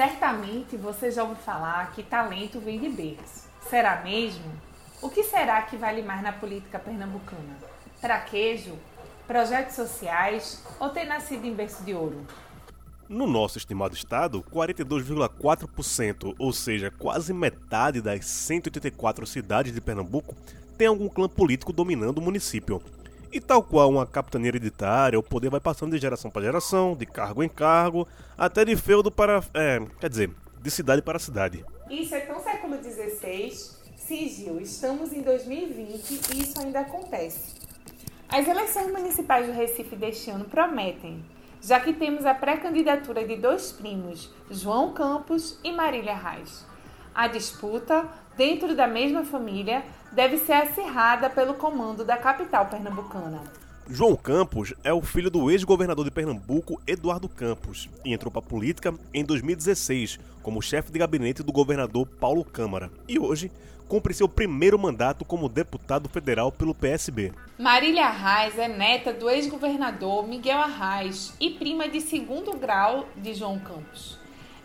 Certamente você já ouviu falar que talento vem de berço. Será mesmo? O que será que vale mais na política pernambucana? Traquejo? Projetos sociais ou ter nascido em berço de ouro? No nosso estimado estado, 42,4%, ou seja, quase metade das 184 cidades de Pernambuco, tem algum clã político dominando o município. E tal qual uma capitania hereditária, o poder vai passando de geração para geração, de cargo em cargo, até de feudo para. É, quer dizer, de cidade para cidade. Isso é tão século XVI. Sim, estamos em 2020 e isso ainda acontece. As eleições municipais do Recife deste ano prometem, já que temos a pré-candidatura de dois primos, João Campos e Marília Reis. A disputa, dentro da mesma família, deve ser acirrada pelo comando da capital pernambucana. João Campos é o filho do ex-governador de Pernambuco, Eduardo Campos, e entrou para a política em 2016 como chefe de gabinete do governador Paulo Câmara. E hoje cumpre seu primeiro mandato como deputado federal pelo PSB. Marília Arraes é neta do ex-governador Miguel Arraes e prima de segundo grau de João Campos.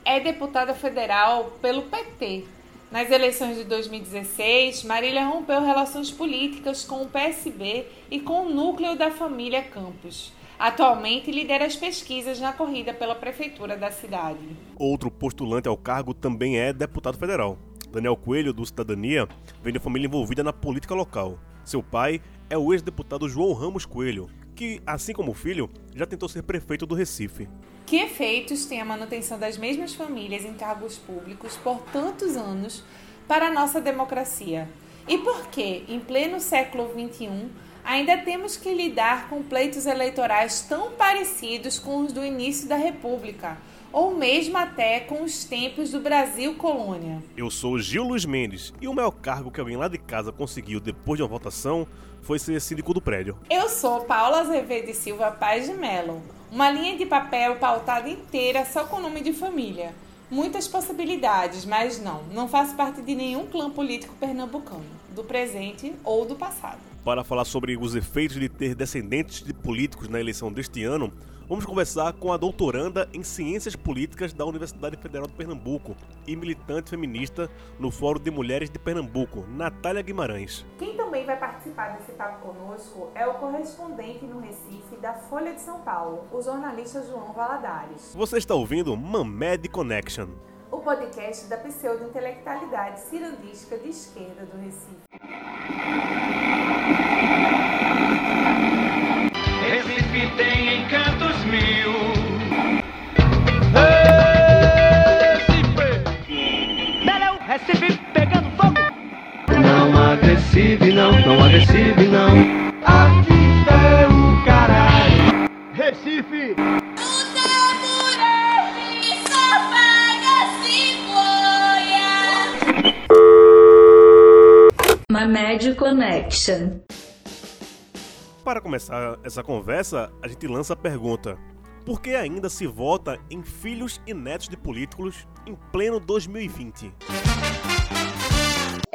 É deputada federal pelo PT nas eleições de 2016, Marília rompeu relações políticas com o PSB e com o núcleo da família Campos. Atualmente lidera as pesquisas na corrida pela prefeitura da cidade. Outro postulante ao cargo também é deputado federal. Daniel Coelho, do Cidadania, vem de família envolvida na política local. Seu pai é o ex-deputado João Ramos Coelho, que, assim como o filho, já tentou ser prefeito do Recife. Que efeitos tem a manutenção das mesmas famílias em cargos públicos por tantos anos para a nossa democracia? E por que, em pleno século XXI, ainda temos que lidar com pleitos eleitorais tão parecidos com os do início da República? ou mesmo até com os tempos do Brasil colônia. Eu sou Gil Luiz Mendes e o maior cargo que alguém lá de casa conseguiu depois de uma votação foi ser síndico do prédio. Eu sou Paula Azevedo Silva Paz de Melo, uma linha de papel pautada inteira só com nome de família. Muitas possibilidades, mas não, não faço parte de nenhum clã político pernambucano, do presente ou do passado. Para falar sobre os efeitos de ter descendentes de políticos na eleição deste ano, Vamos conversar com a doutoranda em Ciências Políticas da Universidade Federal de Pernambuco e militante feminista no Fórum de Mulheres de Pernambuco, Natália Guimarães. Quem também vai participar desse papo conosco é o correspondente no Recife da Folha de São Paulo, o jornalista João Valadares. Você está ouvindo Mamed Connection, o podcast da pseudo-intelectualidade cirandística de esquerda do Recife. Recife agressive não, não agressive não. Aqui é o caralho. Recife! Mamed Connection. Para começar essa conversa, a gente lança a pergunta: por que ainda se vota em filhos e netos de políticos em pleno 2020?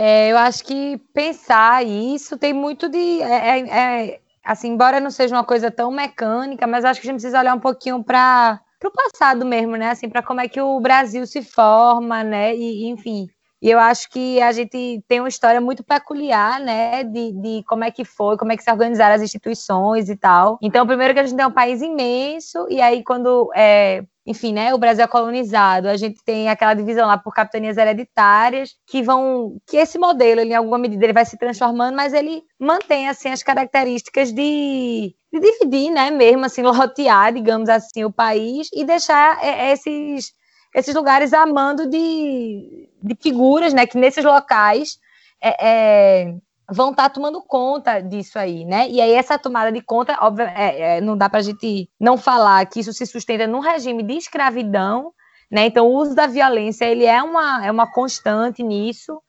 É, eu acho que pensar isso tem muito de. É, é, é, assim, embora não seja uma coisa tão mecânica, mas acho que a gente precisa olhar um pouquinho para o passado mesmo, né? Assim, para como é que o Brasil se forma, né? E, enfim, e eu acho que a gente tem uma história muito peculiar, né, de, de como é que foi, como é que se organizaram as instituições e tal. Então, primeiro que a gente tem um país imenso, e aí quando, é, enfim, né, o Brasil é colonizado, a gente tem aquela divisão lá por capitanias hereditárias, que vão, que esse modelo, ele, em alguma medida, ele vai se transformando, mas ele mantém, assim, as características de, de dividir, né, mesmo, assim, lotear, digamos assim, o país e deixar é, esses esses lugares amando de, de figuras, né, que nesses locais é, é, vão estar tá tomando conta disso aí, né? E aí essa tomada de conta, óbvio, é, é não dá para a gente não falar que isso se sustenta num regime de escravidão, né? Então o uso da violência ele é uma, é uma constante nisso.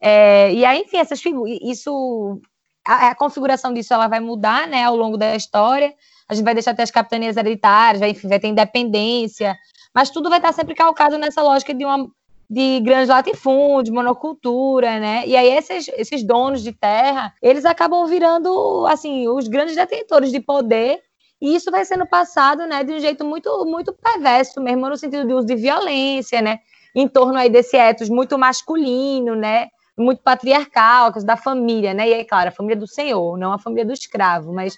É, e aí, enfim, essas isso a, a, configuração disso ela vai mudar, né, ao longo da história. A gente vai deixar até as capitanias hereditárias, vai, enfim, vai ter independência, mas tudo vai estar sempre calcado nessa lógica de uma de grandes latifúndios, monocultura, né? E aí esses, esses donos de terra, eles acabam virando, assim, os grandes detentores de poder. E isso vai sendo passado, né, de um jeito muito, muito perverso mesmo, no sentido de uso de violência, né, em torno aí desse ethos muito masculino, né, muito patriarcal, da família, né, e aí, claro, a família do senhor, não a família do escravo, mas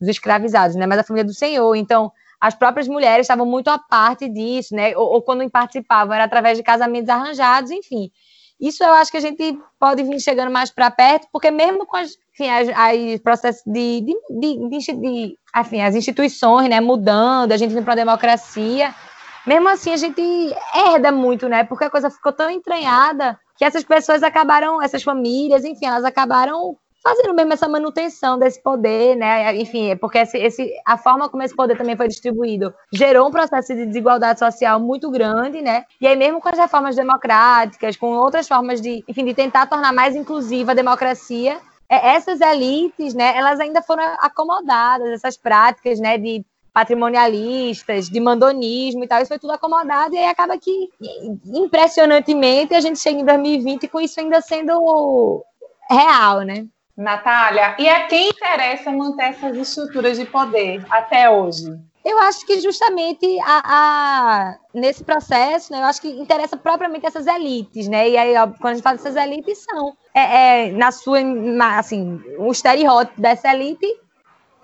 dos escravizados, né, mas a família do senhor. Então, as próprias mulheres estavam muito à parte disso, né, ou, ou quando participavam era através de casamentos arranjados, enfim. Isso eu acho que a gente pode vir chegando mais para perto, porque mesmo com as, enfim, as, as processos de, de, de, de, enfim, as instituições né, mudando, a gente vindo para a democracia, mesmo assim a gente herda muito, né? Porque a coisa ficou tão entranhada que essas pessoas acabaram, essas famílias, enfim, elas acabaram fazendo mesmo essa manutenção desse poder, né? Enfim, é porque esse, esse, a forma como esse poder também foi distribuído gerou um processo de desigualdade social muito grande, né? E aí mesmo com as reformas democráticas, com outras formas de, enfim, de tentar tornar mais inclusiva a democracia, é, essas elites, né? Elas ainda foram acomodadas, essas práticas, né? De patrimonialistas, de mandonismo e tal, isso foi tudo acomodado e aí acaba que, impressionantemente, a gente chega em 2020 com isso ainda sendo real, né? Natália, e a quem interessa manter essas estruturas de poder até hoje? Eu acho que justamente a, a, nesse processo, né, eu acho que interessa propriamente essas elites, né? E aí, ó, quando a gente fala dessas elites, são é, é, na sua, assim, o estereótipo dessa elite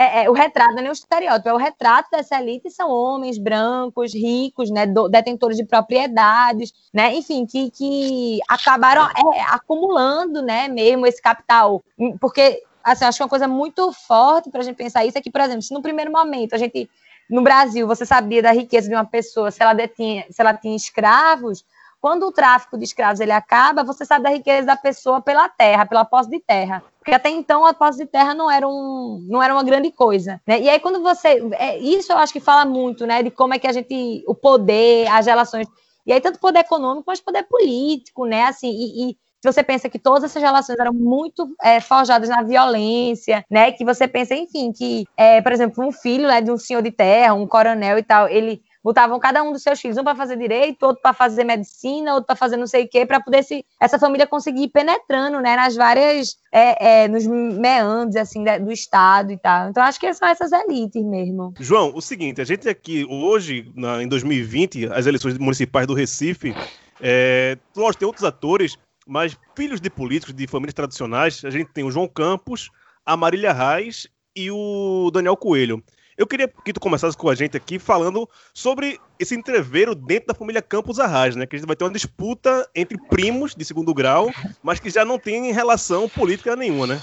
é, é, o retrato, não é nem estereótipo, é o retrato dessa elite são homens brancos, ricos, né, do, detentores de propriedades, né, enfim, que, que acabaram é, acumulando, né, mesmo esse capital, porque, assim, acho que uma coisa muito forte para a gente pensar isso é que, por exemplo, se no primeiro momento a gente, no Brasil, você sabia da riqueza de uma pessoa, se ela detinha, se ela tinha escravos, quando o tráfico de escravos ele acaba, você sabe da riqueza da pessoa pela terra, pela posse de terra. Porque até então a posse de terra não era, um, não era uma grande coisa. Né? E aí, quando você. É, isso eu acho que fala muito, né? De como é que a gente. O poder, as relações. E aí, tanto poder econômico, mas poder político, né? Assim, e, e se você pensa que todas essas relações eram muito é, forjadas na violência, né? Que você pensa, enfim, que, é, por exemplo, um filho né, de um senhor de terra, um coronel e tal, ele botavam cada um dos seus filhos, um para fazer direito, outro para fazer medicina, outro para fazer não sei o quê, para poder se, essa família conseguir ir penetrando, né, nas várias, é, é, nos meandros, assim, do Estado e tal. Então, acho que são essas elites mesmo. João, o seguinte, a gente aqui, hoje, na, em 2020, as eleições municipais do Recife, é, lógico, tem outros atores, mas filhos de políticos de famílias tradicionais, a gente tem o João Campos, a Marília Reis e o Daniel Coelho. Eu queria que tu começasse com a gente aqui falando sobre esse entreveiro dentro da família Campos Arras, né? Que a gente vai ter uma disputa entre primos de segundo grau, mas que já não tem relação política nenhuma, né?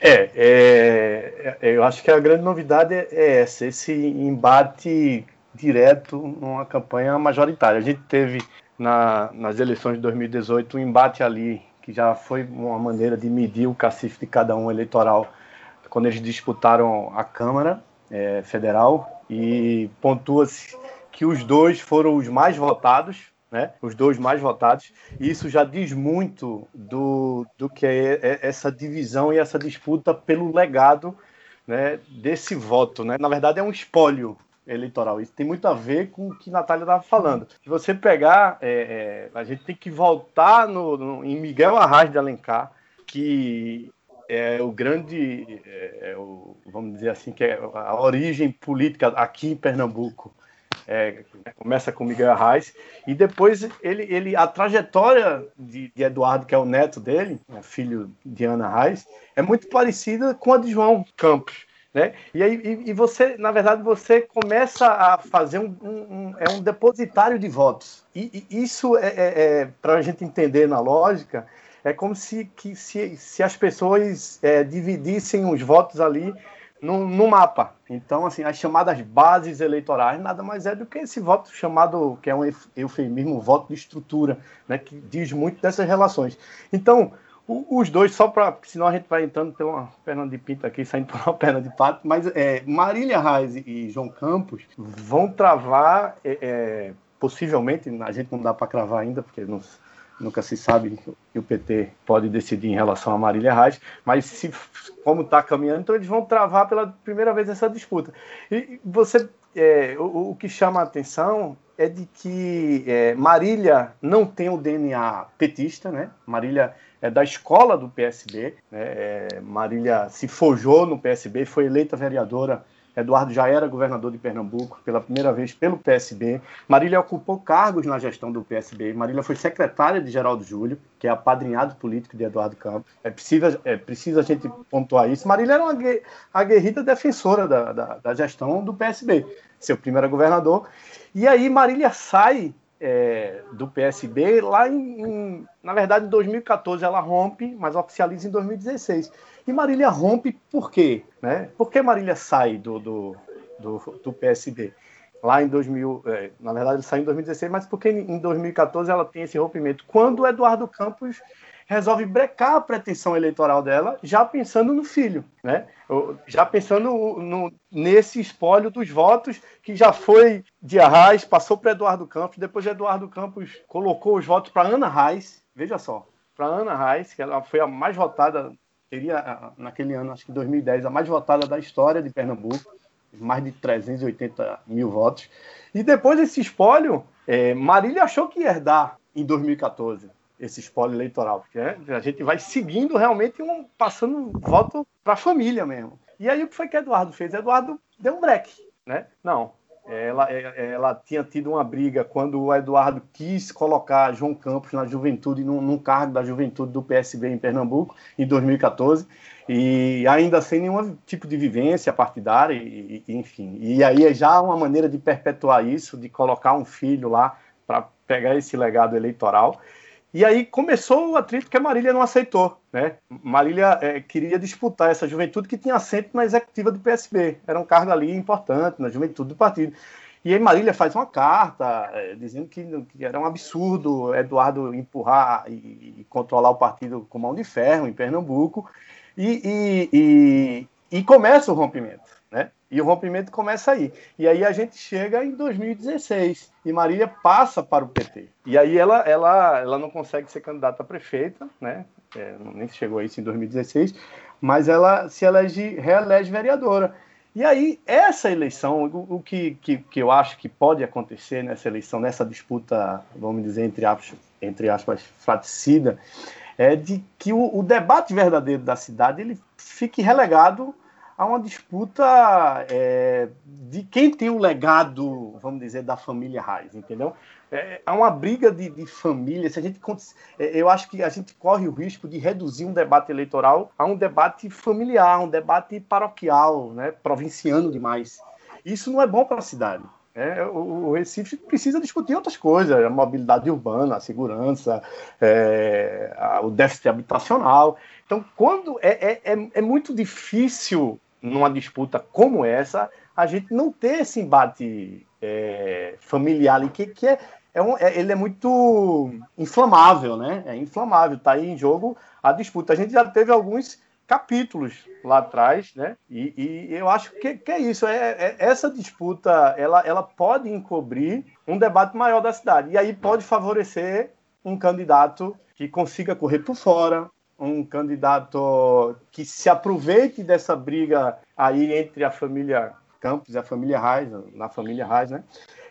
É, é, é eu acho que a grande novidade é, é essa, esse embate direto numa campanha majoritária. A gente teve na, nas eleições de 2018 um embate ali que já foi uma maneira de medir o cacife de cada um eleitoral quando eles disputaram a Câmara é, federal e pontua-se que os dois foram os mais votados, né? Os dois mais votados. E isso já diz muito do, do que é, é essa divisão e essa disputa pelo legado né, desse voto, né? Na verdade é um espólio eleitoral. Isso tem muito a ver com o que Natália estava falando. Se você pegar, é, é, a gente tem que voltar no, no, em Miguel Arraes de Alencar, que é o grande, é, é, o, vamos dizer assim, que é a origem política aqui em Pernambuco. É, começa com Miguel Arraes e depois ele, ele a trajetória de, de, Eduardo, que é o neto dele, né, filho de Ana Arraes, é muito parecida com a de João Campos. Né? E aí e, e você, na verdade, você começa a fazer um, um, um é um depositário de votos. E, e isso é, é, é para a gente entender na lógica, é como se, que, se, se as pessoas é, dividissem os votos ali no, no, mapa. Então, assim, as chamadas bases eleitorais nada mais é do que esse voto chamado, que é um eufemismo, voto de estrutura, né, que diz muito dessas relações. Então, o, os dois, só para. Senão a gente vai entrando pela uma perna de pinto aqui, saindo por uma perna de pato, mas é, Marília Reis e João Campos vão travar, é, é possivelmente, a gente não dá para cravar ainda, porque não nunca se sabe que o PT pode decidir em relação a Marília Reis, mas se como está caminhando, então eles vão travar pela primeira vez essa disputa. E você, é, o, o, que chama a atenção é de que é, Marília não tem o DNA petista, né? Marília é da escola do PSB, né? É, Marília se forjou no PSB, foi eleita vereadora Eduardo já era governador de Pernambuco pela primeira vez pelo PSB. Marília ocupou cargos na gestão do PSB. Marília foi secretária de Geraldo Júlio, que é apadrinhado político de Eduardo Campos. É precisa, é precisa a gente pontuar isso. Marília era uma aguerrida defensora da, da, da gestão do PSB. Seu primeiro governador. E aí Marília sai é, do PSB lá em, em, na verdade, em 2014 ela rompe, mas oficializa em 2016. E Marília rompe por quê? Né? Por que Marília sai do, do, do, do PSB? Lá em 2000, é, na verdade ele sai em 2016, mas porque em 2014 ela tem esse rompimento. Quando o Eduardo Campos resolve brecar a pretensão eleitoral dela, já pensando no filho, né? Já pensando no, nesse espólio dos votos que já foi de Arraes, passou para Eduardo Campos, depois Eduardo Campos colocou os votos para Ana Reis, veja só, para Ana Reis, que ela foi a mais votada, teria naquele ano, acho que 2010, a mais votada da história de Pernambuco, mais de 380 mil votos. E depois desse espólio, é, Marília achou que ia herdar em 2014 esse espólio eleitoral, porque é, a gente vai seguindo realmente um passando voto para a família mesmo. E aí o que foi que Eduardo fez? Eduardo deu um break, né? Não, ela, ela tinha tido uma briga quando o Eduardo quis colocar João Campos na juventude, num, num, cargo da juventude do PSB em Pernambuco, em 2014, e ainda sem nenhum tipo de vivência partidária, e, e, enfim. E aí é já uma maneira de perpetuar isso, de colocar um filho lá para pegar esse legado eleitoral. E aí começou o atrito que a Marília não aceitou. Né? Marília é, queria disputar essa juventude que tinha assento na executiva do PSB. Era um cargo ali importante na juventude do partido. E aí Marília faz uma carta é, dizendo que, que, era um absurdo Eduardo empurrar e, e, controlar o partido com mão de ferro em Pernambuco. E, e, e, e começa o rompimento. Né? E o rompimento começa aí. E aí a gente chega em 2016 e Marília passa para o PT. E aí ela, ela, ela não consegue ser candidata a prefeita, né? É, nem chegou a isso em 2016, mas ela se elege, reelege vereadora. E aí, essa eleição, o, que, que, que, eu acho que pode acontecer nessa eleição, nessa disputa, vamos dizer, entre aspas, entre aspas fraticida, é de que o, o debate verdadeiro da cidade ele fique relegado há uma disputa é, de quem tem o legado, vamos dizer, da família Reis, entendeu? É, há uma briga de, de, família. Se a gente, é, eu acho que a gente corre o risco de reduzir um debate eleitoral a um debate familiar, um debate paroquial, né, provinciano demais. Isso não é bom para a cidade. É, o, o, Recife precisa discutir outras coisas, a mobilidade urbana, a segurança, é, a, o déficit habitacional. Então, quando é, é, é, é muito difícil numa disputa como essa, a gente não ter esse embate é, familiar ali, que, que é, é, um, é, ele é muito inflamável, né? É inflamável, está aí em jogo a disputa. A gente já teve alguns capítulos lá atrás, né? E, e eu acho que, que é isso. É, é, essa disputa ela, ela pode encobrir um debate maior da cidade. E aí pode favorecer um candidato que consiga correr por fora, um candidato que se aproveite dessa briga aí entre a família Campos e a família Reis, na família Reis, né?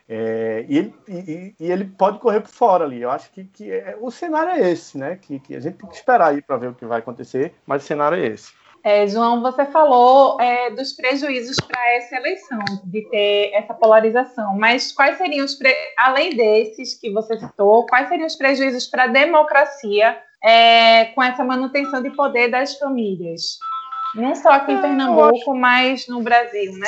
É, e, ele, e, e, ele pode correr por fora ali. Eu acho que, que é, o cenário é esse, né? Que, que a gente tem que esperar aí para ver o que vai acontecer, mas o cenário é esse. É, João, você falou é, dos prejuízos para essa eleição, de ter essa polarização, mas quais seriam os, pre... além desses que você citou, quais seriam os prejuízos para a democracia é, com essa manutenção de poder das famílias. Não só aqui em é, Pernambuco, acho... mas no Brasil, né?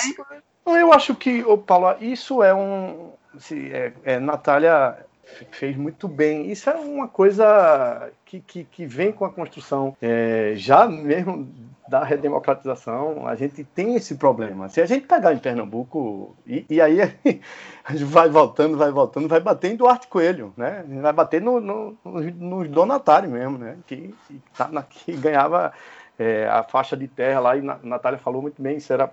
Eu acho que, ô Paulo, isso é um. Se, é, é, Natália fez muito bem. Isso é uma coisa que, que, que vem com a construção é, já mesmo da redemocratização, a gente tem esse problema. Se a gente pegar em Pernambuco, e, e aí a gente vai voltando, vai voltando, vai bater em Duarte Coelho, né? Vai bater no, no, nos donatários mesmo, né? Que, que, tá que ganhava é, a faixa de terra lá, e a Natália falou muito bem, isso era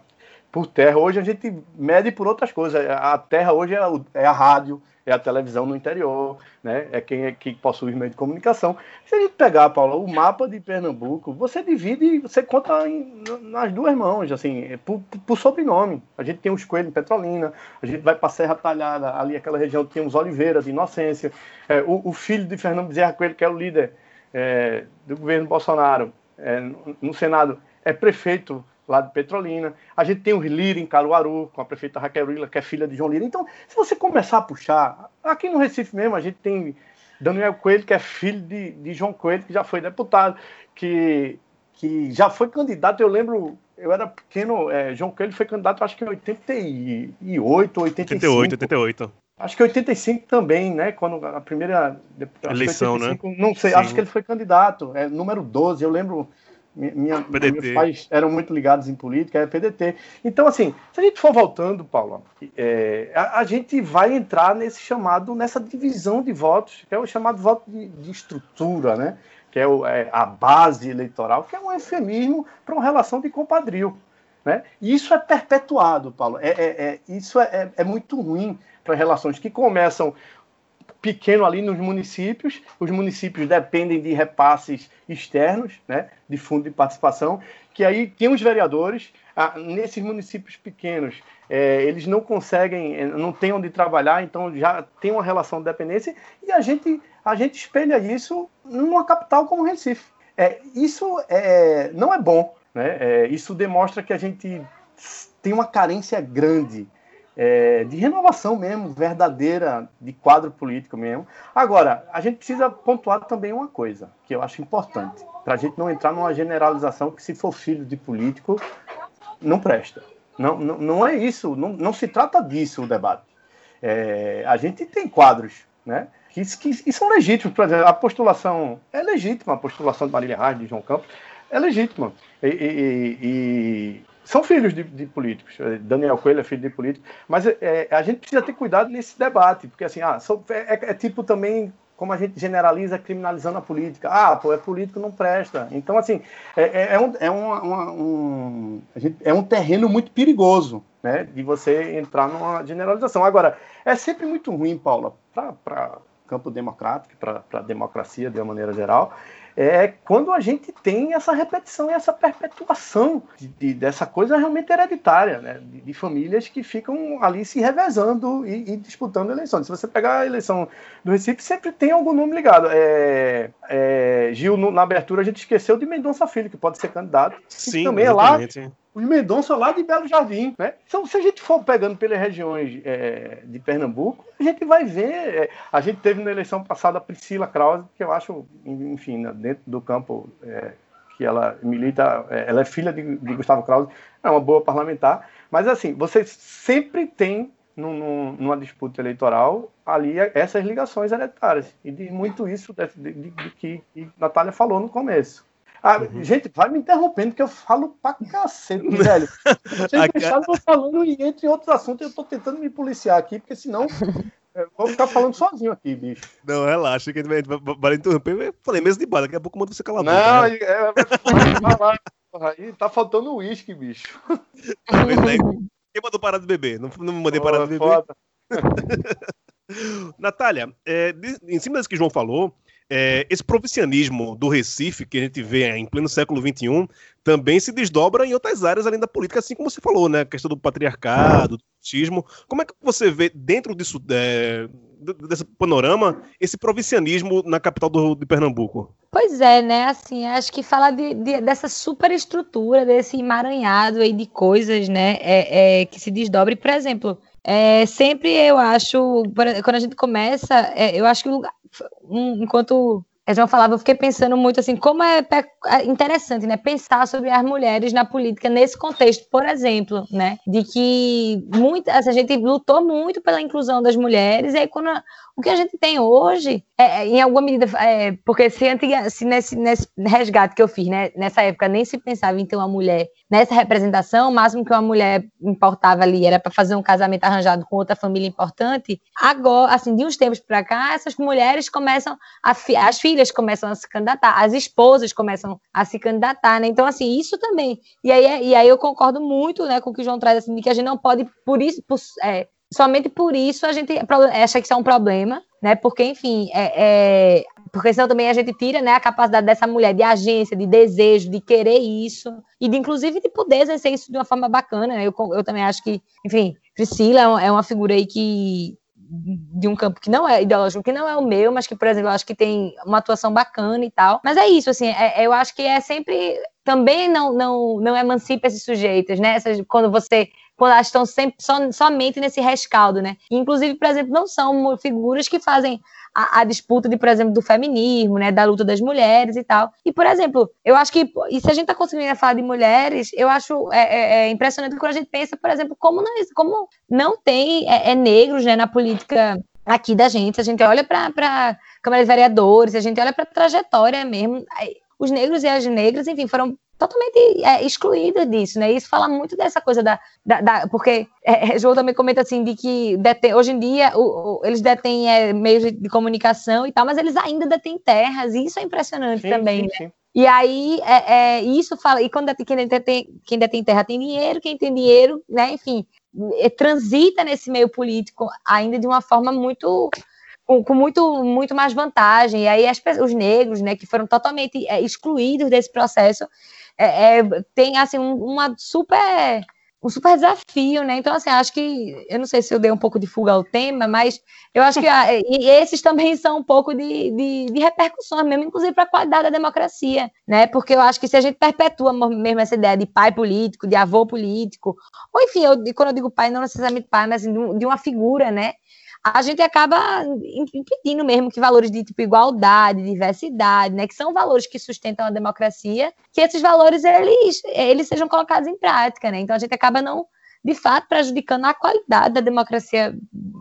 por terra. Hoje a gente mede por outras coisas. A terra hoje é, é a rádio, é a televisão no interior, né? é quem é que possui os meios de comunicação. Se a gente pegar, Paulo, o mapa de Pernambuco, você divide você conta em, nas duas mãos, assim, por, por, sobrenome. A gente tem os Coelhos em Petrolina, a gente vai para Serra Talhada, ali aquela região tem os Oliveiras de Inocência, é, o, o, filho de Fernando Bezerra Coelho, que é o líder é, do governo Bolsonaro é, no Senado, é prefeito lá de Petrolina. A gente tem o Lira em Caruaru, com a prefeita Raquel Lira, que é filha de João Lira. Então, se você começar a puxar, aqui no Recife mesmo, a gente tem Daniel Coelho, que é filho de, de João Coelho, que já foi deputado, que, que já foi candidato. Eu lembro, eu era pequeno, é, João Coelho foi candidato, acho que em 88, 85. 88, 88. Acho que 85 também, né? Quando a primeira eleição, 85, né? Não sei, Sim. acho que ele foi candidato, é número 12. Eu lembro minha, meus pais eram muito ligados em política, é PDT. Então, assim, se a gente for voltando, Paulo, é, a, a, gente vai entrar nesse chamado, nessa divisão de votos, que é o chamado voto de, de estrutura, né? Que é, o, é, a base eleitoral, que é um eufemismo para uma relação de compadrio. Né? E isso é perpetuado, Paulo. É, é, é isso é, é muito ruim para relações que começam pequeno ali nos municípios. Os municípios dependem de repasses externos, né, de fundo de participação, que aí tem os vereadores. Ah, nesses municípios pequenos, é, eles não conseguem, é, não têm onde trabalhar, então já tem uma relação de dependência, e a gente, a gente espelha isso numa capital como Recife. É, isso é, não é bom, né? É, isso demonstra que a gente tem uma carência grande é, de renovação mesmo, verdadeira, de quadro político mesmo. Agora, a gente precisa pontuar também uma coisa, que eu acho importante, para a gente não entrar numa generalização que se for filho de político, não presta. Não, não, não é isso, não, não se trata disso o debate. É, a gente tem quadros, né? Que, que, que, são legítimos, por exemplo, a postulação é legítima, a postulação de Marília Reis, de João Campos, é legítima. E, e, são filhos de, de, políticos. É, Daniel Coelho é filho de político. Mas é, a gente precisa ter cuidado nesse debate, porque assim, ah, é, é, é, tipo também como a gente generaliza criminalizando a política. Ah, pô, é político, não presta. Então, assim, é, é, é um, é, uma, uma, um, gente, é um terreno muito perigoso, né, de você entrar numa generalização. Agora, é sempre muito ruim, Paula, para campo democrático, para a democracia de uma maneira geral, é quando a gente tem essa repetição e essa perpetuação de, de, dessa coisa realmente hereditária, né? De, de, famílias que ficam ali se revezando e, e, disputando eleições. Se você pegar a eleição do Recife, sempre tem algum nome ligado. É, é, Gil, no, na abertura, a gente esqueceu de Mendonça Filho, que pode ser candidato. Sim, também exatamente. é lá os Mendonça lá de Belo Jardim, né? Então, se a gente for pegando pelas regiões é, de Pernambuco, a gente vai ver. É, a gente teve na eleição passada a Priscila Krause, que eu acho, enfim, né, dentro do campo é, que ela milita, é, ela é filha de, de, Gustavo Krause, é uma boa parlamentar. Mas, assim, você sempre tem, num, numa disputa eleitoral, ali essas ligações hereditárias. E muito isso de, de, de que Natália falou no começo. Ah, uhum. Gente, vai me interrompendo, que eu falo pra cacete, velho. Vocês deixaram eu falando e entre outros assuntos, eu tô tentando me policiar aqui, porque senão eu vou ficar falando sozinho aqui, bicho. Não, relaxa, que vai, vai interromper. Eu falei mesmo de bala, daqui a pouco manda você calar a boca. Não, né? é, vai lá. Aí tá faltando uísque, bicho. Quem mandou parar de beber? Não, não mandei parar de beber. Natália, é, em cima disso que o João falou, é, esse provincianismo do Recife, que a gente vê em pleno século XXI, também se desdobra em outras áreas além da política, assim como você falou, né? A questão do patriarcado, do machismo. Como é que você vê dentro disso, é, desse panorama, esse provincianismo na capital do, de Pernambuco? Pois é, né? Assim, acho que falar de, de, dessa superestrutura, desse emaranhado aí de coisas, né? É, é, que se desdobre, por exemplo. É, sempre eu acho, quando a gente começa, é, eu acho que o lugar, enquanto a João falava, eu fiquei pensando muito assim, como é, é interessante, né, pensar sobre as mulheres na política nesse contexto, por exemplo, né, de que muita, a gente lutou muito pela inclusão das mulheres, e aí quando o que a gente tem hoje, é, é, em alguma medida, é, porque se, antiga, se nesse, nesse resgate que eu fiz, né, nessa época nem se pensava em ter uma mulher nessa representação, o máximo que uma mulher importava ali era para fazer um casamento arranjado com outra família importante. Agora, assim, de uns tempos para cá, essas mulheres começam, a, as filhas começam a se candidatar, as esposas começam a se candidatar, né? Então, assim, isso também. E aí, e aí eu concordo muito, né, com o que o João traz, assim, de que a gente não pode, por isso, por, é, somente por isso a gente acha que isso é um problema, né? Porque, enfim, é, é, porque senão também a gente tira né, a capacidade dessa mulher de agência, de desejo, de querer isso, e de inclusive de poder exercer isso de uma forma bacana. Eu, eu também acho que, enfim, Priscila é uma, é uma figura aí que de um campo que não é ideológico, que não é o meu, mas que, por exemplo, eu acho que tem uma atuação bacana e tal. Mas é isso, assim, é, eu acho que é sempre também não não não emancipa esses sujeitos, né? Essas, quando você quando elas estão sempre so, somente nesse rescaldo, né? Inclusive, por exemplo, não são figuras que fazem a, a, disputa de, por exemplo, do feminismo, né, da luta das mulheres e tal. E, por exemplo, eu acho que, e se a gente está conseguindo falar de mulheres, eu acho é, é, é, impressionante quando a gente pensa, por exemplo, como não, como não tem é, é negros né, na política aqui da gente. A gente olha para Câmara de Vereadores, a gente olha para a trajetória mesmo. Os negros e as negras, enfim, foram totalmente é, excluída disso, né? Isso fala muito dessa coisa da, da, da porque é, é João também comenta assim de que detém, hoje em dia o, o, eles detêm é, meios de, de, comunicação e tal, mas eles ainda detêm terras e isso é impressionante sim, também. Sim, né? sim. E aí é, é, isso fala e quando quem detém, quem detém terra tem dinheiro, quem tem dinheiro, né? Enfim, é, transita nesse meio político ainda de uma forma muito com, com, muito, muito mais vantagem. E aí as, os negros, né, que foram totalmente é, excluídos desse processo, é, é, tem assim um, uma super um super desafio, né? Então, assim, acho que eu não sei se eu dei um pouco de fuga ao tema, mas eu acho que a, e esses também são um pouco de, de, de repercussões mesmo, inclusive para a qualidade da democracia, né? Porque eu acho que se a gente perpetua mesmo essa ideia de pai político, de avô político, ou enfim, eu, quando eu digo pai, não necessariamente pai, mas assim, de uma figura, né? A gente acaba impedindo mesmo que valores de tipo igualdade, diversidade, né, que são valores que sustentam a democracia, que esses valores eles, eles sejam colocados em prática, né? Então a gente acaba não de fato prejudicando a qualidade da democracia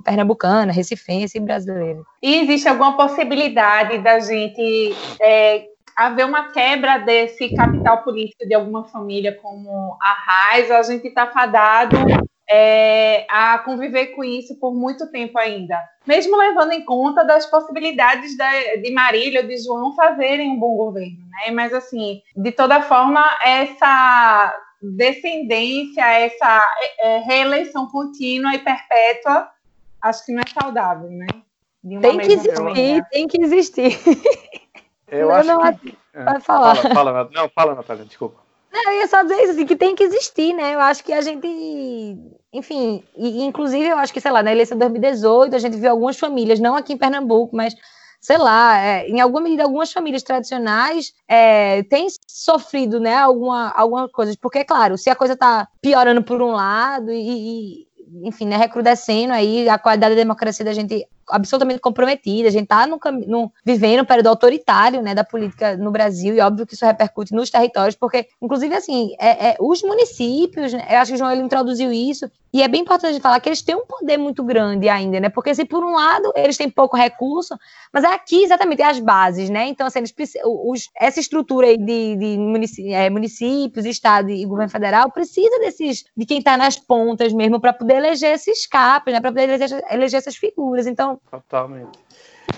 pernambucana, recifense e brasileira. E existe alguma possibilidade da gente é, haver uma quebra desse capital político de alguma família como a Raiz? A gente está fadado é, a conviver com isso por muito tempo ainda, mesmo levando em conta das possibilidades da, de Marília ou de João fazerem um bom governo, né? Mas assim, de toda forma, essa descendência, essa é, é reeleição contínua e perpétua, acho que não é saudável, né? Tem que existir, família. tem que existir. Eu não, acho não, que... Vai falar. Fala, fala, não, fala, Natália, desculpa. Não, eu ia só dizer isso, assim, que tem que existir, né? Eu acho que a gente, enfim, e, inclusive eu acho que, sei lá, na eleição de 2018 a gente viu algumas famílias, não aqui em Pernambuco, mas sei lá, é, em alguma medida, algumas famílias tradicionais é, têm sofrido, né, alguma, alguma coisa, porque, claro, se a coisa está piorando por um lado e, e enfim, né, recrudescendo aí a qualidade da democracia da gente absolutamente comprometida, a gente está no, no, vivendo um período autoritário né, da política no Brasil, e óbvio que isso repercute nos territórios, porque, inclusive, assim, é, é, os municípios, né, eu acho que o João ele introduziu isso, e é bem importante falar que eles têm um poder muito grande ainda, né? Porque se por um lado eles têm pouco recurso, mas é aqui exatamente as bases, né? Então, assim, eles, os, essa estrutura aí de, de municípios, é, municípios, Estado e governo federal precisa desses, de quem está nas pontas mesmo, para poder eleger esses capos, né? Para poder eleger, eleger essas figuras. Então, Totalmente.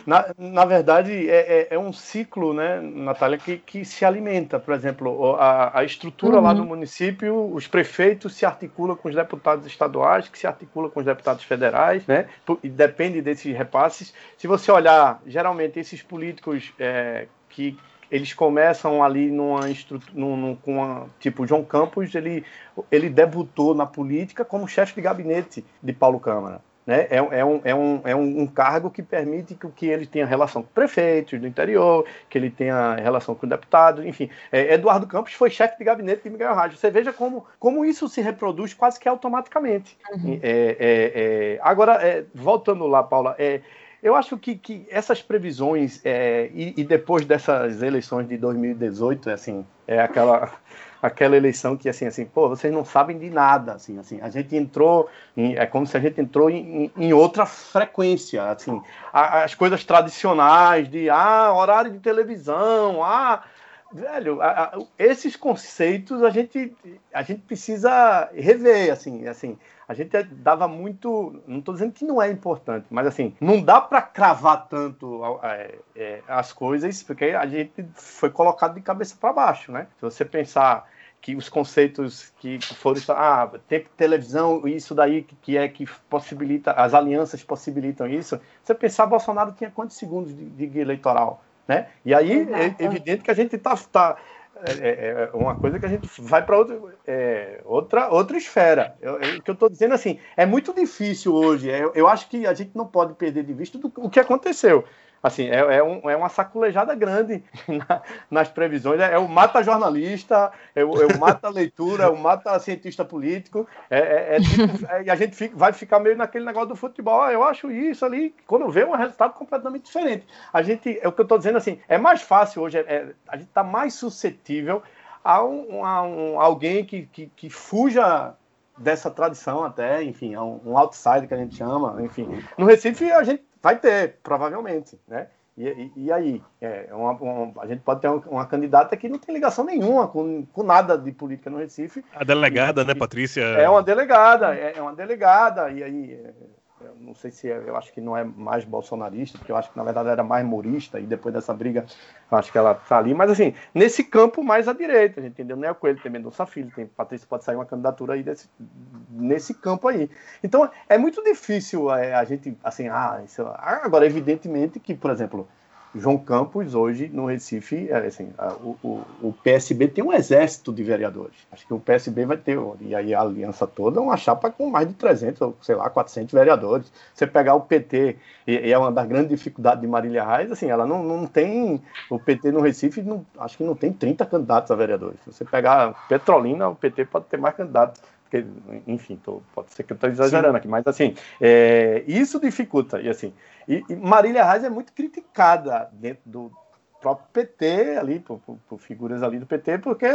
Na, na verdade, é, é, é, um ciclo, né, Natália, que, que se alimenta. Por exemplo, a, a estrutura uhum. lá no município, os prefeitos se articulam com os deputados estaduais, que se articulam com os deputados federais, né? E depende desses repasses. Se você olhar, geralmente, esses políticos é, que eles começam ali numa estrutura, com uma, tipo João Campos, ele, ele debutou na política como chefe de gabinete de Paulo Câmara. Né? É, é, um, é, um, é um cargo que permite que, que ele tenha relação com prefeitos do interior, que ele tenha relação com deputados, enfim. É, Eduardo Campos foi chefe de gabinete de Miguel Rádio. Você veja como, como isso se reproduz quase que automaticamente. Uhum. É, é, é agora, é, voltando lá, Paula, eu acho que, que essas previsões, e, e, depois dessas eleições de 2018, assim, é aquela aquela eleição que assim assim pô vocês não sabem de nada assim assim. A gente entrou em, é como se a gente entrou em, em outra frequência assim. A, as coisas tradicionais de ah horário de televisão ah velho a, a, esses conceitos a gente a gente precisa rever assim assim a gente dava muito. Não estou dizendo que não é importante, mas assim, não dá para cravar tanto é, é, as coisas, porque a gente foi colocado de cabeça para baixo, né? Se você pensar que os conceitos que foram ah tempo de televisão isso daí que é que possibilita as alianças possibilitam isso você pensar Bolsonaro tinha quantos segundos de, de eleitoral né e aí é evidente que a gente está tá é, é uma coisa que a gente vai para outra, é, outra, outra esfera. Eu, eu, o que eu estou dizendo assim, é muito difícil hoje. É, eu acho que a gente não pode perder de vista do, o que aconteceu. Assim, é, é, um, é uma saculejada grande na, nas previsões. É, é, o mata jornalista, é o, é o mata leitura, é o mata cientista político. É, é, é tipo, é, e a gente fica, vai ficar meio naquele negócio do futebol. Ah, eu acho isso ali, quando vê um resultado completamente diferente. A gente, é o que eu estou dizendo assim, é mais fácil hoje, a gente está mais suscetível a, um, a um, alguém que, que, que fuja dessa tradição até, enfim, é um, um outsider que a gente chama, enfim. No Recife a gente vai ter, provavelmente, né? E, e, e aí? É uma, uma, a gente pode ter uma, uma, candidata que não tem ligação nenhuma com, com nada de política no Recife. A delegada, e, né, Patrícia? É uma delegada, é, é uma delegada, e aí eu não sei se é, eu acho que não é mais bolsonarista, porque eu acho que na verdade era mais morista, e depois dessa briga, eu acho que ela tá ali. Mas assim, nesse campo mais à direita, entendeu? Não é o Coelho, tem Mendonça Filho, tem Patrícia, pode sair uma candidatura aí desse, nesse campo aí. Então é muito difícil é, a gente, assim, ah, isso, ah, agora, evidentemente que, por exemplo, João Campos, hoje, no Recife, é, assim, o, o, o, PSB tem um exército de vereadores. Acho que o PSB vai ter, e aí a aliança toda, uma chapa com mais de 300, ou sei lá, 400 vereadores. Você pegar o PT, e, e é uma das grandes dificuldades de Marília Reis, assim, ela não, não tem, o PT no Recife, não, acho que não tem 30 candidatos a vereadores. Se você pegar Petrolina, o PT pode ter mais candidatos porque, enfim, tô, pode ser que eu estou exagerando Sim. aqui, mas assim, é, isso dificulta. E assim, e, e Marília Reis é muito criticada dentro do próprio PT, ali, por, por, por figuras ali do PT, porque,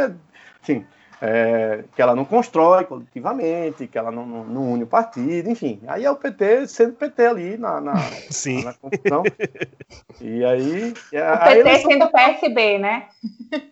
assim, é, que ela não constrói coletivamente, que ela não, não, não, une o partido, enfim. Aí é o PT sendo PT ali na, na, Sim. na confusão. E aí. O PT sendo PSB, né?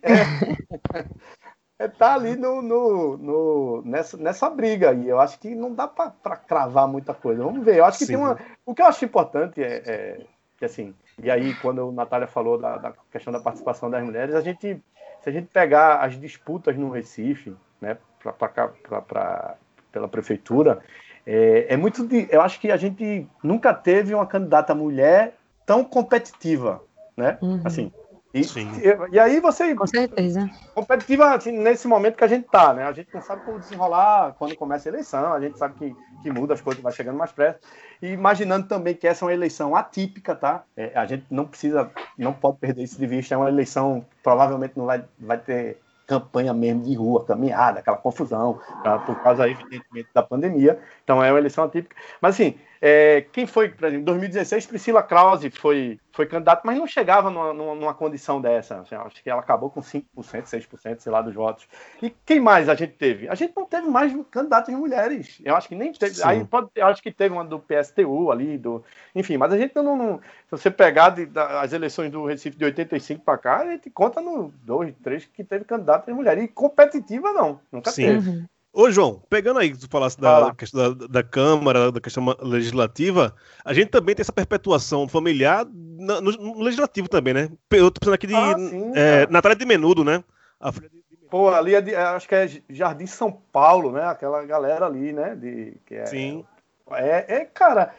É, é tá ali no, no, no, nessa, nessa briga aí. Eu acho que não dá para cravar muita coisa. Vamos ver. Eu acho que Sim. tem uma. O que eu acho importante é, é que assim. E aí, quando a Natália falou da, da, questão da participação das mulheres, a gente, se a gente pegar as disputas no Recife, né, pra, pra, pra, pra pela prefeitura, é, é muito. De, eu acho que a gente nunca teve uma candidata mulher tão competitiva, né? Uhum. Assim, e, e, e, aí você. Com certeza. Competitiva assim, nesse momento que a gente tá, né? A gente não sabe como desenrolar quando começa a eleição, a gente sabe que, que muda, as coisas vai chegando mais pressa. E imaginando também que essa é uma eleição atípica, tá? É, a gente não precisa, não pode perder isso de vista. É uma eleição, provavelmente não vai, vai ter campanha mesmo de rua, caminhada, aquela confusão, tá? por causa, evidentemente, da pandemia. Então é uma eleição atípica. Mas assim, é, quem foi, por exemplo, em 2016, Priscila Krause foi, foi candidata, mas não chegava numa, numa, numa condição dessa. Assim, acho que ela acabou com 5%, 6%, sei lá, dos votos. E quem mais a gente teve? A gente não teve mais candidatas mulheres. Eu acho que nem teve. Sim. Aí pode, eu acho que teve uma do PSTU ali, do, enfim, mas a gente não. não se você pegar de, da, as eleições do Recife de 85 para cá, a gente conta no 2, 3 que teve candidatas mulheres. E competitiva, não. Nunca Sim. teve. Uhum. Ô, João, pegando aí que tu falasse da, questão da, da, Câmara, da questão legislativa, a gente também tem essa perpetuação familiar no, no legislativo também, né? Eu tô pensando aqui de ah, sim, é, Natália de Menudo, né? A filha de, Pô, ali é de, acho que é Jardim São Paulo, né? Aquela galera ali, né? De, que é, sim. É, é, cara,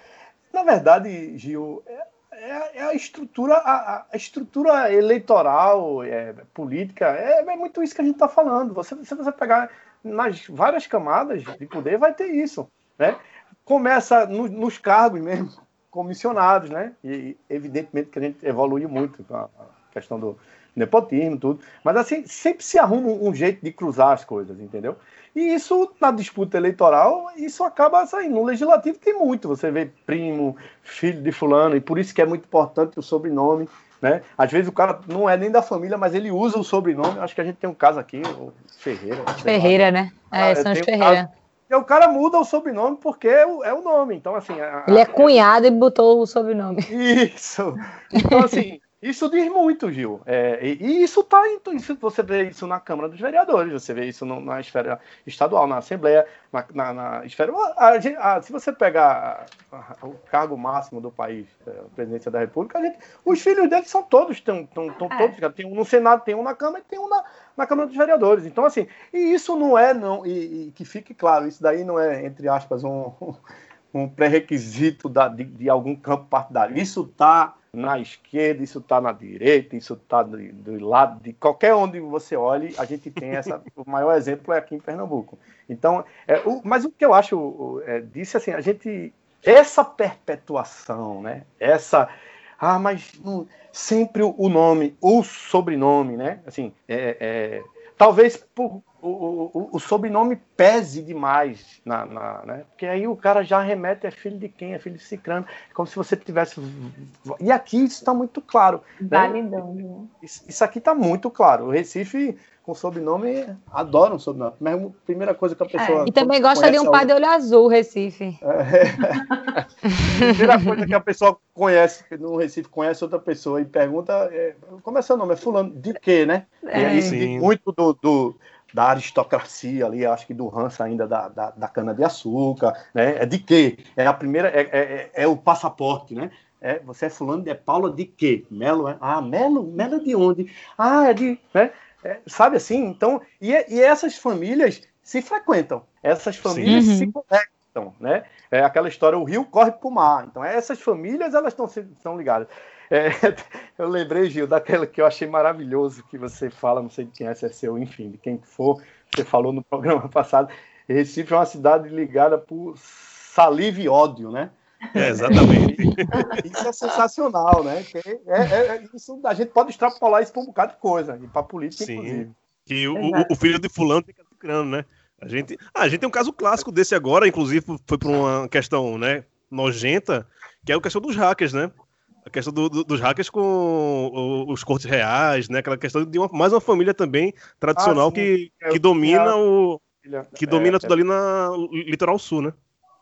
na verdade, Gil, é, é, é a estrutura, a, a, estrutura eleitoral, é, política, é, é, muito isso que a gente está falando. Você, se você pegar nas várias camadas de poder vai ter isso, né? Começa no, nos cargos mesmo, comissionados, né? E evidentemente que a gente evolui muito com a questão do nepotismo, tudo. Mas assim, sempre se arruma um jeito de cruzar as coisas, entendeu? E isso, na disputa eleitoral, isso acaba saindo. No legislativo tem muito. Você vê primo, filho de fulano, e por isso que é muito importante o sobrenome. Né? Às vezes o cara não é nem da família, mas ele usa o sobrenome. Acho que a gente tem um caso aqui, o Ferreira. Ferreira, né? É, ah, são os Ferreira. Um o cara muda o sobrenome porque é o, é o nome. Então, assim. A, ele é cunhado e botou o sobrenome. Isso. Então, assim, isso diz muito, Gil. É, e, e, isso está isso, você vê isso na Câmara dos Vereadores, você vê isso no, na esfera estadual, na Assembleia, na, na, na esfera. A, a, se você pegar o cargo máximo do país, é, a presidência da República, gente, os filhos deles são todos, estão é. todos, tem um no Senado, tem um na Câmara e tem um na, na Câmara dos Vereadores. Então, assim, e isso não é, não, e, e que fique claro, isso daí não é, entre aspas, um um pré-requisito de, de algum campo partidário. Isso está na esquerda, isso está na direita, isso está do, do lado de qualquer onde você olhe, a gente tem essa. o maior exemplo é aqui em Pernambuco. Então, é, o- mas o que eu acho é, disso assim, a gente essa perpetuação, né? Essa ah, mas sempre o o nome, o sobrenome, né? Assim, é, é, talvez por, o, o, o sobrenome pese demais, na, na- né? Porque aí o cara já remete é filho de quem, é filho de cicrano, é como se você tivesse. E aqui isso está muito claro. né? Validando, né? Isso, isso aqui está muito claro. O Recife com sobrenome adora um sobrenome. Mas a primeira coisa que a pessoa. E também gosta de um a par de olho azul, Recife. Primeira coisa que a pessoa conhece no Recife, conhece outra pessoa e pergunta: é, como é seu nome? É Fulano. De quê, né? e aí sim. tem muito do, do- da aristocracia ali, acho que do ranço ainda da, da, da cana-de-açúcar, né? É de quê? É a primeira, é, é, é- é o passaporte, né? É, você é fulano de Paula de quê? Melo, é? Ah, Melo? Melo é de onde? Ah, é de. Né? É, sabe assim? Então, e, e essas famílias se frequentam. Essas famílias Uhum. se conectam, né? É aquela história, o rio corre para o mar. Então, essas famílias, elas estão ligadas. É, eu lembrei, Gil, daquela que eu achei maravilhoso que você fala, não sei de quem é, se é seu, enfim, de quem for, você falou no programa passado. Recife é uma cidade ligada por saliva e ódio, né? É, exatamente. Isso é sensacional, né? É- é- é- isso, a gente pode extrapolar isso para um bocado de coisa, e para política, Sim. inclusive. Que o, o- filho de fulano tem que crânio, né? A gente, ah, a gente tem um caso clássico desse agora, inclusive foi por uma questão, né, nojenta, que é a questão dos hackers, né? A questão do- do- dos hackers com o- os cortes reais, né? Aquela questão de uma- mais uma família também tradicional Ah, que, É, que domina o que domina É, tudo ali na litoral sul, né?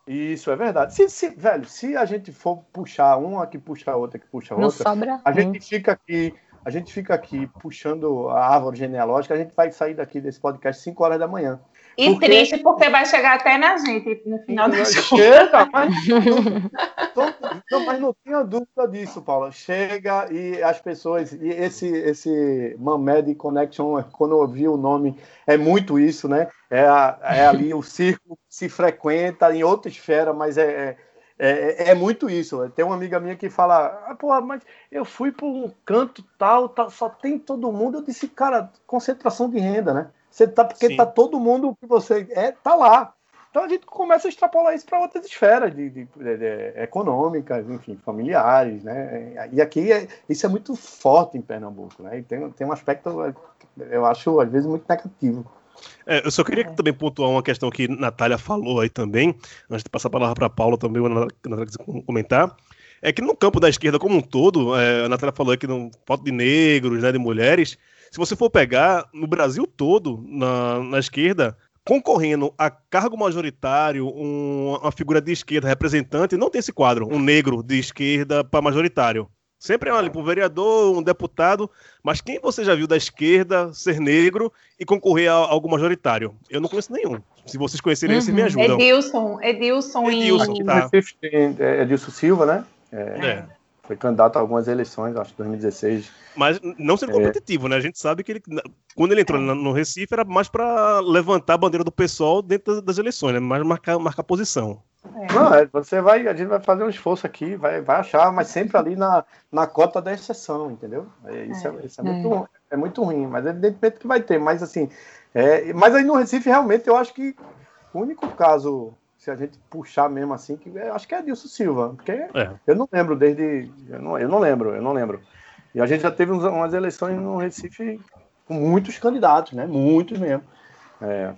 Isso é verdade. Se, se- velho, se a gente for puxar uma que puxa a outra, que puxa a Não outra, sobra a um. gente fica aqui, a gente fica aqui puxando a árvore genealógica, a gente vai sair daqui desse podcast 5 horas da manhã. E Porque- triste porque vai chegar até na gente no final do jogo. Chega, mas não, não, mas não tenha dúvida disso, Paula. Chega e as pessoas, e esse esse Mamed Connection, quando eu vi o nome, é muito isso, né? É, é ali o círculo que se frequenta em outra esfera, mas é, é, é, é muito isso. Tem uma amiga minha que fala, ah, pô, mas eu fui para um canto tal, tá, só tem todo mundo. Eu disse, cara, concentração de renda, né? Você tá, porque Sim. tá todo mundo que você é, tá lá. Então a gente começa a extrapolar isso para outras esferas de, de- de- de- econômicas, enfim, familiares, né? E aqui é- isso é muito forte em Pernambuco, né? E tem, tem um aspecto, eu acho, às vezes, muito negativo. É, eu só queria também pontuar uma questão que Natália falou aí também, antes de passar a palavra para Paula também, Natália quiser comentar, é que no campo da esquerda como um todo, é, a Natália falou aqui no foto de negros, né, de mulheres, se você for pegar no Brasil todo, na, na esquerda, concorrendo a cargo majoritário, um- uma figura de esquerda representante, não tem esse quadro, um negro de esquerda para majoritário. Sempre é ali, um vereador, um deputado, mas quem você já viu da esquerda ser negro e concorrer a algo majoritário? Eu não conheço nenhum. Se vocês conhecerem, vocês me Uhum. ajudam. Edilson, Edilson, Edilson, e... tá. É, Edilson Silva, né? É. Foi candidato a algumas eleições, acho que 2016. Mas não sendo É. competitivo, né? A gente sabe que ele, quando ele entrou no Recife era mais para levantar a bandeira do pessoal dentro das- eleições, né? Mais marcar, marcar posição. Não, é, você vai, a gente vai fazer um esforço aqui, vai, vai achar, mas sempre ali na, na cota da exceção, entendeu? É, isso é, isso é muito, é muito ruim, mas evidentemente que vai ter, mas assim, é, mas aí no Recife realmente eu acho que o único caso, se a gente puxar mesmo assim, que eu acho que é Adilson Silva, porque É. eu não lembro desde, eu não, eu não lembro, eu não lembro. E a gente já teve uns- umas eleições no Recife com muitos candidatos, né? Muitos mesmo. É,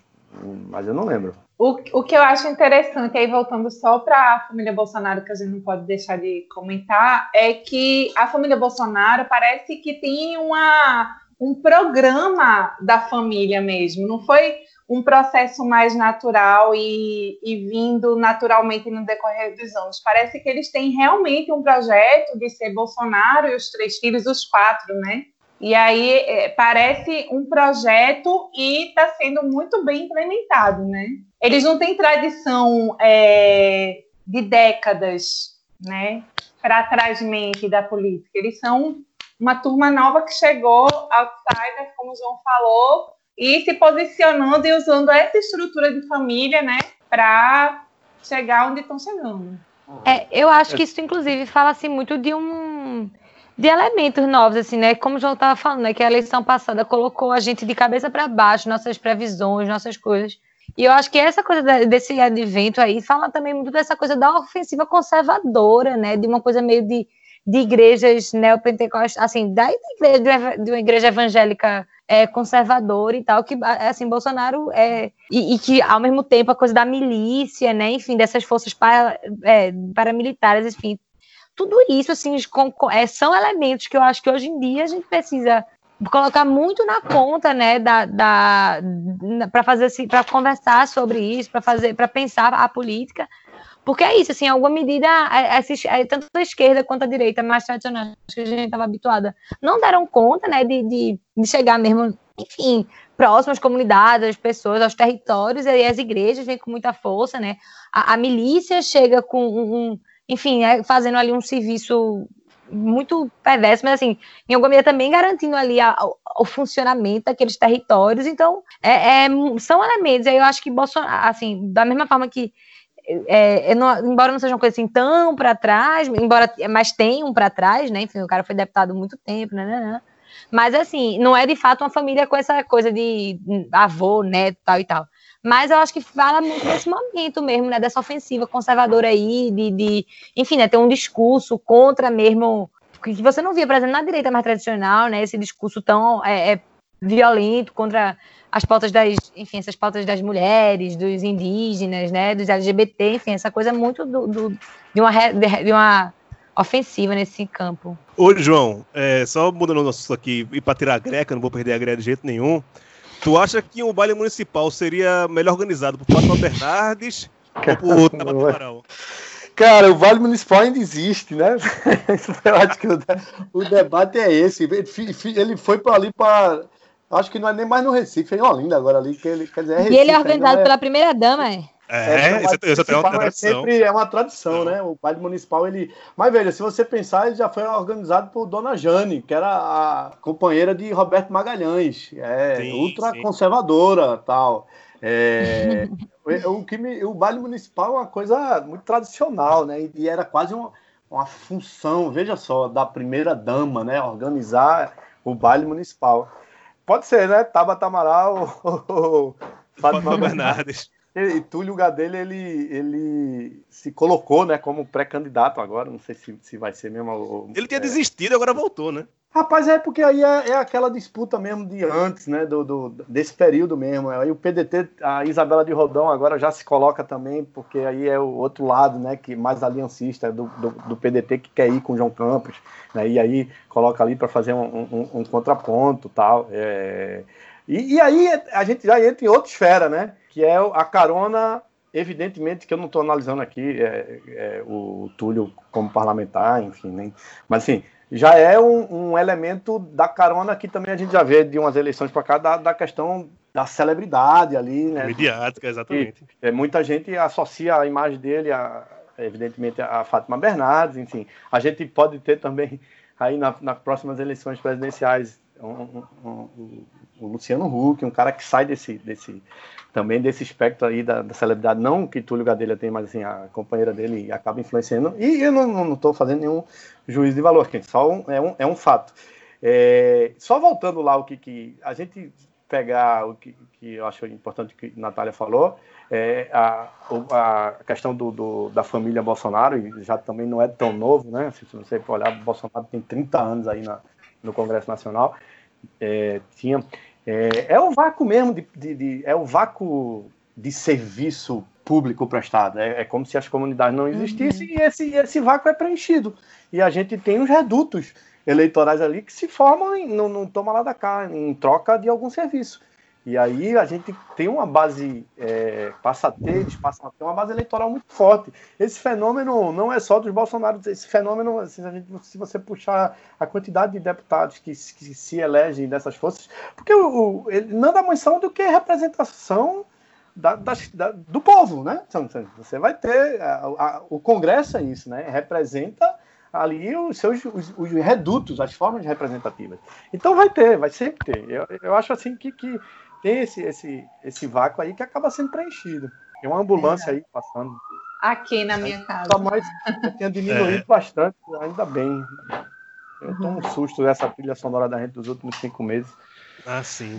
mas eu não lembro. O, o que eu acho interessante, aí voltando só para a família Bolsonaro, que a gente não pode deixar de comentar, é que a família Bolsonaro parece que tem uma, um programa da família mesmo. Não foi um processo mais natural e, e vindo naturalmente no decorrer dos anos. Parece que eles têm realmente um projeto de ser Bolsonaro e os três filhos, os quatro, né? E aí é, parece um projeto e está sendo muito bem implementado, né? Eles não têm tradição é, de décadas, né? Para trás mente da política. Eles são uma turma nova que chegou, outsider, como o João falou, e se posicionando e usando essa estrutura de família, né? Para chegar onde estão chegando. É, eu acho que isso, inclusive, fala assim, muito de um de elementos novos, assim, né? Como o João estava falando, né? Que a eleição passada colocou a gente de cabeça para baixo, nossas previsões, nossas coisas. E eu acho que essa coisa desse advento aí fala também muito dessa coisa da ofensiva conservadora, né? De uma coisa meio de, de igrejas neopentecostais, assim, da igreja, de uma igreja evangélica é, conservadora e tal, que, assim, Bolsonaro é... E, e, que, ao mesmo tempo, a coisa da milícia, né? Enfim, dessas forças para, é, paramilitares, enfim, tudo isso, assim, com, é, são elementos que eu acho que hoje em dia a gente precisa colocar muito na conta, né, da, da para fazer assim, para conversar sobre isso, para fazer, para pensar a política, porque é isso, assim, em alguma medida, tanto a esquerda quanto a direita mais tradicional que a gente estava habituada, não deram conta, né, de, de, de, chegar mesmo, enfim, próximas comunidades, às pessoas, aos territórios, e as igrejas vêm com muita força, né, a, a milícia chega com um, um enfim, é, fazendo ali um serviço muito perverso, mas assim, em alguma medida também garantindo ali a, a, o funcionamento daqueles territórios. Então, é, é, são elementos. Aí eu acho que Bolsonaro, assim, da mesma forma que é, não, embora não seja uma coisa assim tão para trás, embora mas tem um para trás, né? Enfim, o cara foi deputado muito tempo, né, né, né? Mas assim, não é de fato uma família com essa coisa de avô, neto, tal e tal. Mas eu acho que fala muito desse momento mesmo, né? Dessa ofensiva conservadora aí, de, de enfim, né, ter um discurso contra mesmo. Que você não via, por exemplo, na direita mais tradicional, né? Esse discurso tão é, é, violento contra as pautas das, enfim, essas pautas das mulheres, dos indígenas, né? Dos LGBT, enfim, essa coisa muito do, do de, uma, de uma ofensiva nesse campo. Ô, João, é, só mudando o nosso aqui, e para tirar a greca, não vou perder a greca de jeito nenhum. Tu acha que o baile municipal seria melhor organizado por Fátima Bernardes ou por Tabata Amaral? Cara, o Vale Municipal ainda existe, né? Eu acho que o, o debate é esse. Ele foi para ali para. Acho que não é nem mais no Recife, é em Olinda agora ali. Que ele, quer dizer, é Recife, e ele é organizado é... pela primeira dama, é? É, é, isso, é uma tradição. É sempre é uma tradição, né? O baile municipal, ele. Mas veja, se você pensar, ele já foi organizado por Dona Jane, que era a companheira de Roberto Magalhães, é sim, ultra sim. conservadora tal. É, o, que me, o baile municipal é uma coisa muito tradicional, né? E era quase uma, uma função, veja só, da primeira dama, né? Organizar o baile municipal. Pode ser, né? Tabata Amaral ou Fátima Bernardes. E Túlio Gadelha, ele, ele se colocou, né, como pré-candidato agora, não sei se, se vai ser mesmo. Ele tinha é... desistido, agora voltou, né? Rapaz, é porque aí é, é, aquela disputa mesmo de antes, né, do, do, desse período mesmo. Aí o PDT, a Isabela de Rodão agora já se coloca também, porque aí é o outro lado, né, que mais aliancista do, do, do PDT que quer ir com o João Campos, né, e aí coloca ali para fazer um, um, um, contraponto tal. É... E, e aí a gente já entra em outra esfera, né? que é a carona, evidentemente que eu não estou analisando aqui é, é, o Túlio como parlamentar, enfim, mas assim, já é um, um, elemento da carona que também a gente já vê de umas eleições para cá, da, da, questão da celebridade ali, né? Mediática, exatamente. E, é, muita gente associa a imagem dele, a, evidentemente, a Fátima Bernardes, enfim. A gente pode ter também, aí na, nas próximas eleições presidenciais, um, um, um, Luciano Huck, um cara que sai desse, desse, também desse espectro aí da, da, celebridade, não que Túlio Gadelha tem, mas assim, a companheira dele acaba influenciando. E eu não estou fazendo nenhum juízo de valor, só um, é, um, é um fato. É, só voltando lá o que, que a gente pegar o que, que eu acho importante que a Natália falou, é a, a questão do, do, da família Bolsonaro, e já também não é tão novo, né? Se você olhar, Bolsonaro tem 30 anos aí na, no Congresso Nacional. É, tinha é, é o vácuo mesmo, de, de, de, é o vácuo de serviço público prestado. É, é como se as comunidades não existissem uhum. e esse, esse vácuo é preenchido. E a gente tem os redutos eleitorais ali que se formam em, não, não toma lá da cá, em troca de algum serviço. E aí a gente tem uma base, é, passa a ter, eles passam a ter uma base eleitoral muito forte. Esse fenômeno não é só dos bolsonaros, esse fenômeno, gente, se você puxar a quantidade de deputados que, que se elegem dessas forças, porque o, o, ele menção do que representação da, da, do povo, né? Então, você vai ter, a, a, o Congresso é isso, né? Representa ali os seus os, os, redutos, as formas representativas. Então vai ter, vai sempre ter. Eu, eu acho assim que, que tem esse, esse, esse vácuo aí que acaba sendo preenchido. Tem uma ambulância aí passando. aqui na minha casa. Só mais, eu tinha diminuído bastante, ainda bem. Eu tô um susto dessa trilha sonora da gente dos últimos cinco meses. Ah, sim.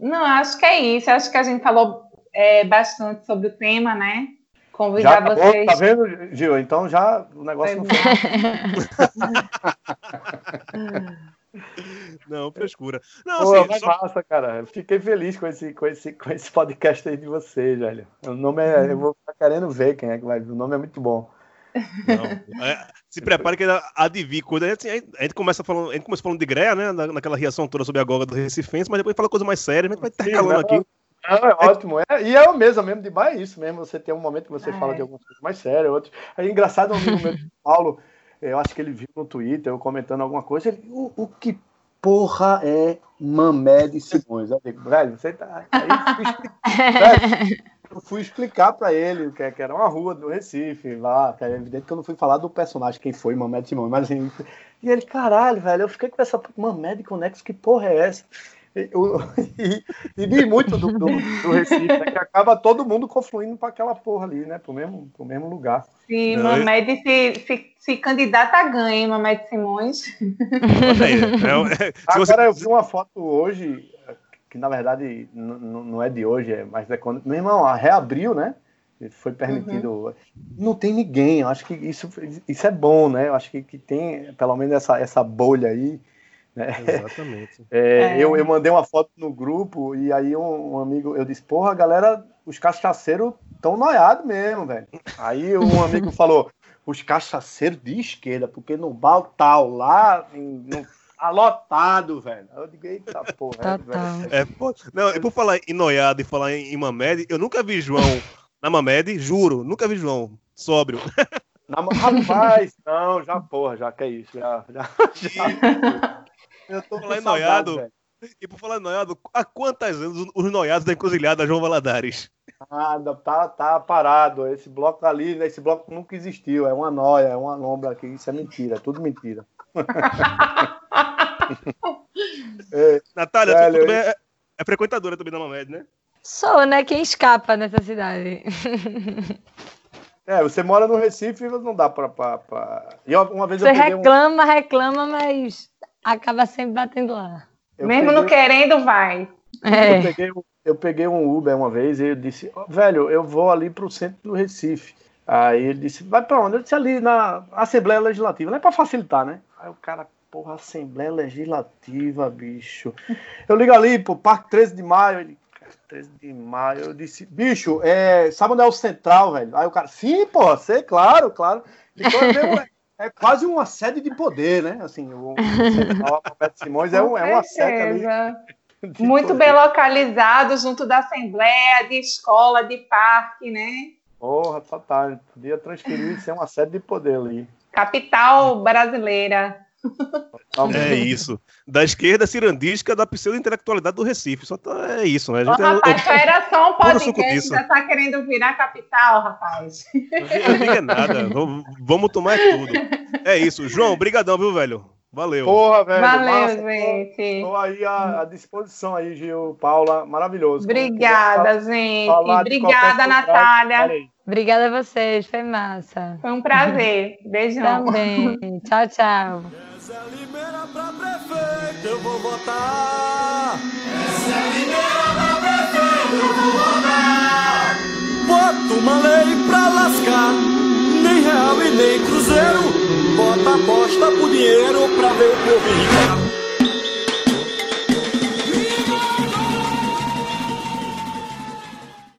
Não, acho que é isso. Acho que a gente falou é, bastante sobre o tema, né? Já Convidar acabou, vocês. tá vendo, Gil? Então já o negócio não Pois foi. Não, frescura. Não, Pô, assim, mas só- massa, cara. Eu fiquei feliz com esse, com, esse, com esse podcast aí de vocês, velho. O nome é. Eu vou ficar querendo ver quem é que vai. O nome é muito bom. Não. É, se prepare que de vir coisa. Assim, a gente- a gente começa falando, a gente começa falando de greia, né? na- Naquela reação toda sobre a goga do Recifense, mas depois fala coisa mais séria, a gente vai intercalando aqui. Não, é ótimo. É, e é o mesmo, mesmo de bar é isso mesmo. Você tem um momento que você É. fala de algumas coisas mais sérias, outros. Aí engraçado, um amigo meu Paulo, eu acho que ele viu no Twitter, eu comentando alguma coisa, ele, o, o que porra é Mamé de Simões? Eu digo, velho, você tá. Aí eu fui explicar, pra ele o que, era uma rua do Recife, lá, que é evidente que eu não fui falar do personagem, quem foi Mamé de Simões, mas assim. E ele, caralho, velho, eu fiquei com essa Mamé de Conexo, que porra é essa? E, o- e, e vi muito do, do, do Recife, né, que acaba todo mundo confluindo para aquela porra ali, né? Pro mesmo, pro mesmo lugar. Se Não, Mamed se, se, se candidata a ganha, hein, Mamed Simões. Olha aí. É, é, você- Agora eu vi uma foto hoje, que na verdade não é de hoje, é, mas é quando. Meu irmão, a reabriu, né? Foi permitido. Não tem ninguém, eu acho que isso, isso é bom, né? Eu acho que, que tem pelo menos essa, essa bolha aí. Exatamente. É, É. Eu, eu mandei uma foto no grupo e aí um, um amigo, eu disse, porra, galera, os cachaceiros tão noiados mesmo, velho. Aí um amigo falou, os cachaceiros de esquerda, porque no bar tal lá, em- no, tá lotado, velho. Eu digo, eita porra, é, Total. velho. É, pô, não, e por falar em noiado e falar em, em Mamed, eu nunca vi João na Mamed, juro, nunca vi João sóbrio. Na, rapaz, não, já porra, já que é isso, já, já, já. Eu tô Falar saudade, noiado. velho. E por falar em noiado, há quantas anos os noiados da encruzilhada João Valadares? Nada, tá, tá parado. Esse bloco ali, esse bloco nunca existiu. É uma noia, é uma lombra aqui. Isso é mentira, é tudo mentira. É, Natália, Velho, tu também é, é frequentadora também da Mamed, né? Sou, né? Quem escapa nessa cidade? é, você mora no Recife e não dá pra. pra, pra... E eu- uma vez Você eu peguei um. reclama, reclama, mas acaba sempre batendo lá. eu Mesmo peguei- não querendo, vai. Eu É. peguei, um- eu peguei um Uber uma vez e eu disse, "Ó, velho, eu vou ali pro centro do Recife. Aí ele disse, vai pra onde? Eu disse ali na Assembleia Legislativa, não é pra facilitar, né? Aí o cara, porra, Assembleia Legislativa, bicho. Eu ligo ali pro Parque 13 de Maio, ele, "Cara, 13 de Maio, eu disse, bicho, é, sabe onde é o Central, velho? Aí o cara, sim, porra, sei, claro, claro. Então, é quase uma sede de poder, né? Assim, o, Roberto Simões, é, um, é uma sede ali. Muito poder. bem localizado, junto da Assembleia, de escola, de parque, né? Porra, total. Podia transferir e ser uma sede de poder ali. Capital brasileira. É isso. Da esquerda cirandística da pseudo-intelectualidade do Recife. Só tá, é isso, né? A gente é- rapaz, só era só um podcast, já tá querendo virar capital, rapaz. Não diga nada. Vamos- Vamos tomar tudo. É isso. João, brigadão, viu, velho? Valeu. Porra, velho. Valeu, massa. gente. Estou aí à, à disposição aí, Gil, Paula. Maravilhoso. Quando Obrigada, quiser gente. Obrigada, Natália. Obrigada a vocês, foi massa. Foi um prazer. Beijão. Também. Tchau, tchau. Essa é Limeira pra prefeito, eu vou votar. Essa é a Limeira pra prefeito, eu vou votar. Bota uma lei pra lascar, nem real e nem cruzeiro. Bota aposta por dinheiro pra ver o povo enricar.